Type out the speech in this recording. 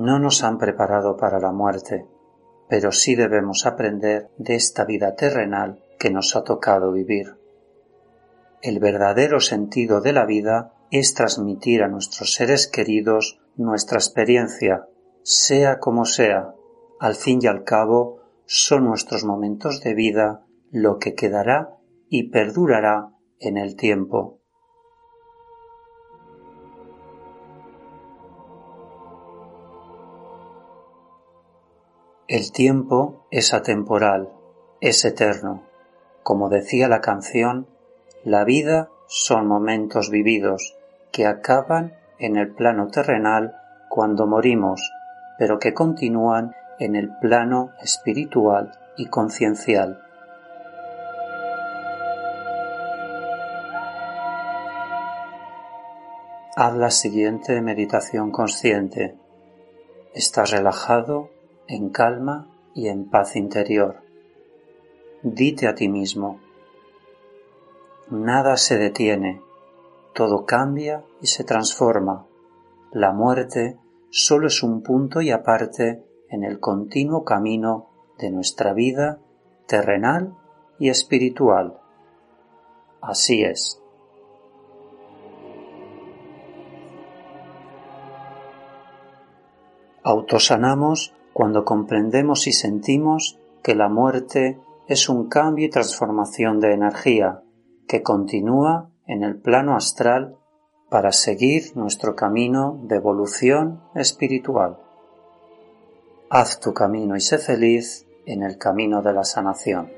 No nos han preparado para la muerte, pero sí debemos aprender de esta vida terrenal que nos ha tocado vivir. El verdadero sentido de la vida es transmitir a nuestros seres queridos nuestra experiencia, sea como sea. Al fin y al cabo, son nuestros momentos de vida lo que quedará y perdurará en el tiempo. El tiempo es atemporal, es eterno. Como decía la canción, la vida son momentos vividos que acaban en el plano terrenal cuando morimos, pero que continúan en el plano espiritual y conciencial. Haz la siguiente meditación consciente. Estás relajado en calma y en paz interior. Dite a ti mismo, nada se detiene, todo cambia y se transforma. La muerte solo es un punto y aparte en el continuo camino de nuestra vida terrenal y espiritual. Así es. Autosanamos cuando comprendemos y sentimos que la muerte es un cambio y transformación de energía que continúa en el plano astral para seguir nuestro camino de evolución espiritual. Haz tu camino y sé feliz en el camino de la sanación.